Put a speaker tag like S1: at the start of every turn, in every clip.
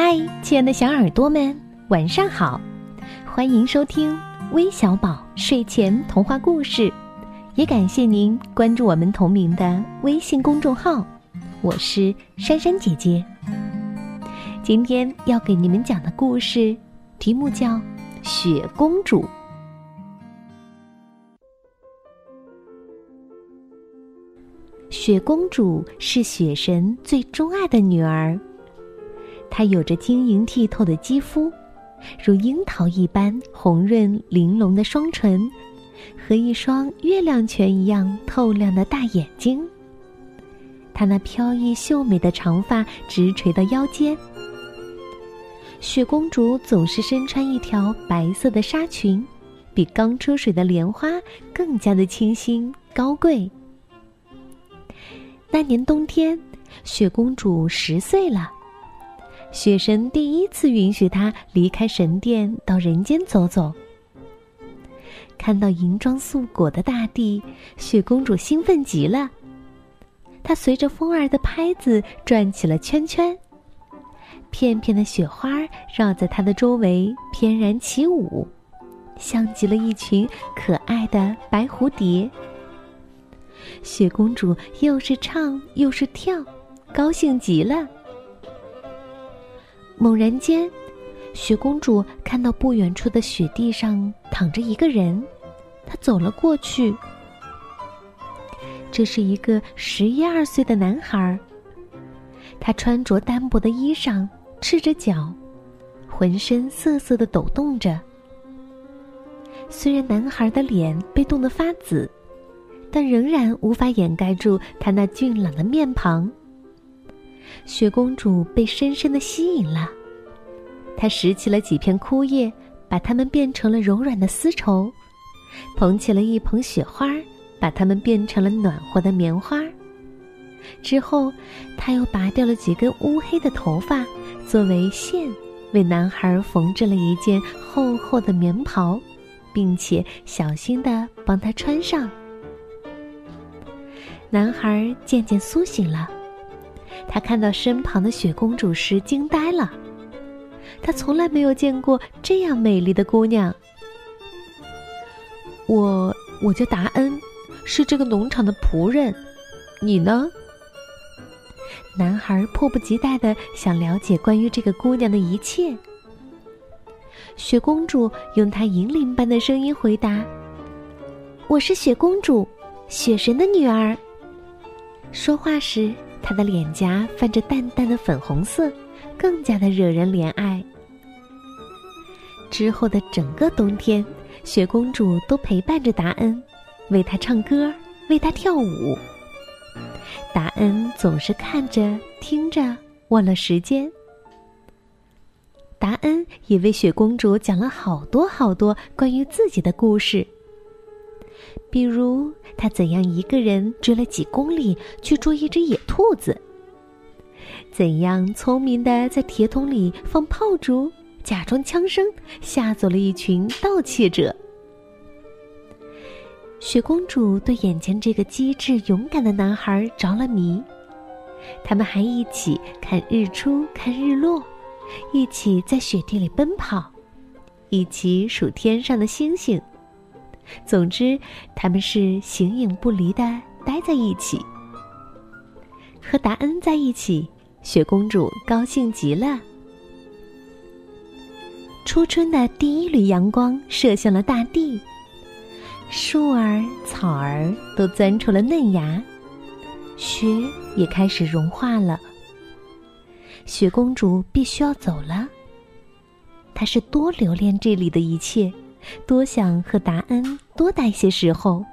S1: 嗨，亲爱的小耳朵们，晚上好！欢迎收听微小宝睡前童话故事，也感谢您关注我们同名的微信公众号。我是珊珊姐姐。今天要给你们讲的故事题目叫《雪公主》。雪公主是雪神最钟爱的女儿。她有着晶莹剔透的肌肤，如樱桃一般红润玲珑的双唇，和一双月亮泉一样透亮的大眼睛。她那飘逸秀美的长发直垂到腰间。雪公主总是身穿一条白色的纱裙，比刚出水的莲花更加的清新高贵。那年冬天，雪公主十岁了。雪神第一次允许她离开神殿，到人间走走。看到银装素裹的大地，雪公主兴奋极了。她随着风儿的拍子转起了圈圈，片片的雪花绕在她的周围翩然起舞，像极了一群可爱的白蝴蝶。雪公主又是唱又是跳，高兴极了。猛然间，雪公主看到不远处的雪地上躺着一个人，她走了过去。这是一个十一二岁的男孩，他穿着单薄的衣裳，赤着脚，浑身瑟瑟的抖动着。虽然男孩的脸被冻得发紫，但仍然无法掩盖住他那俊朗的面庞。雪公主被深深的吸引了，她拾起了几片枯叶，把它们变成了柔软的丝绸；捧起了一捧雪花，把它们变成了暖和的棉花。之后，她又拔掉了几根乌黑的头发，作为线，为男孩缝制了一件厚厚的棉袍，并且小心的帮他穿上。男孩渐渐苏醒了。他看到身旁的雪公主时，惊呆了。他从来没有见过这样美丽的姑娘。我，我叫达恩，是这个农场的仆人。你呢？男孩迫不及待的想了解关于这个姑娘的一切。雪公主用她银铃般的声音回答：“我是雪公主，雪神的女儿。”说话时。她的脸颊泛着淡淡的粉红色，更加的惹人怜爱。之后的整个冬天，雪公主都陪伴着达恩，为他唱歌，为他跳舞。达恩总是看着、听着，忘了时间。达恩也为雪公主讲了好多好多关于自己的故事。比如，他怎样一个人追了几公里去捉一只野兔子？怎样聪明的在铁桶里放炮竹，假装枪声，吓走了一群盗窃者？雪公主对眼前这个机智勇敢的男孩着了迷。他们还一起看日出，看日落，一起在雪地里奔跑，一起数天上的星星。总之，他们是形影不离的待在一起。和达恩在一起，雪公主高兴极了。初春的第一缕阳光射向了大地，树儿、草儿都钻出了嫩芽，雪也开始融化了。雪公主必须要走了，她是多留恋这里的一切。多想和达恩多待些时候，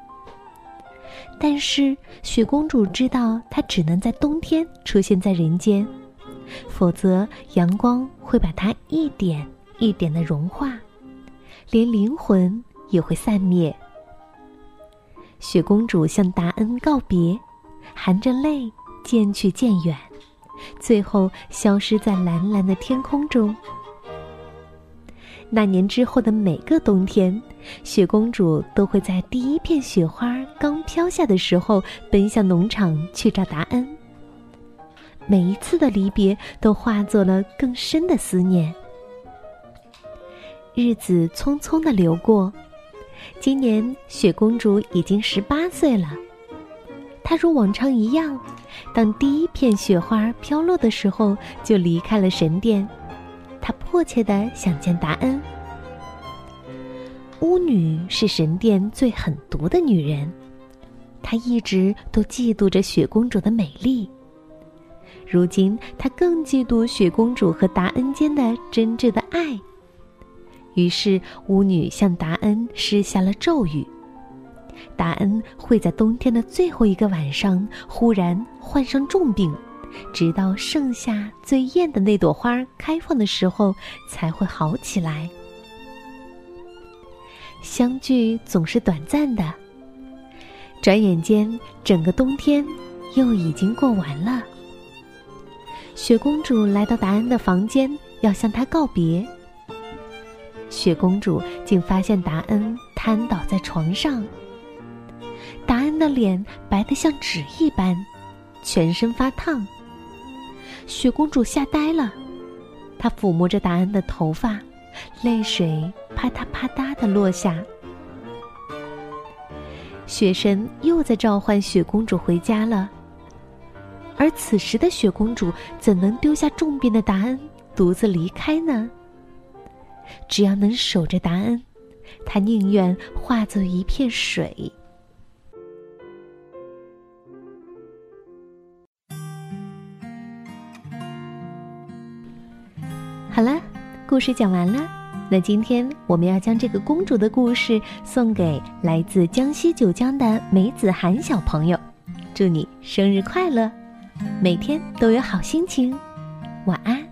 S1: 但是雪公主知道，她只能在冬天出现在人间，否则阳光会把她一点一点的融化，连灵魂也会散灭。雪公主向达恩告别，含着泪渐去渐远，最后消失在蓝蓝的天空中。那年之后的每个冬天，雪公主都会在第一片雪花刚飘下的时候，奔向农场去找达恩。每一次的离别都化作了更深的思念。日子匆匆的流过，今年雪公主已经十八岁了。她如往常一样，当第一片雪花飘落的时候，就离开了神殿。她迫切的想见达恩。巫女是神殿最狠毒的女人，她一直都嫉妒着雪公主的美丽。如今，她更嫉妒雪公主和达恩间的真挚的爱。于是，巫女向达恩施下了咒语：达恩会在冬天的最后一个晚上忽然患上重病，直到盛夏最艳的那朵花开放的时候才会好起来。相聚总是短暂的，转眼间，整个冬天又已经过完了。雪公主来到达恩的房间，要向他告别。雪公主竟发现达恩瘫倒在床上，达恩的脸白得像纸一般，全身发烫。雪公主吓呆了，她抚摸着达恩的头发。泪水啪嗒啪嗒的落下，雪神又在召唤雪公主回家了。而此时的雪公主怎能丢下重病的达恩独自离开呢？只要能守着达恩，她宁愿化作一片水。故事讲完了，那今天我们要将这个公主的故事送给来自江西九江的梅子涵小朋友，祝你生日快乐，每天都有好心情，晚安。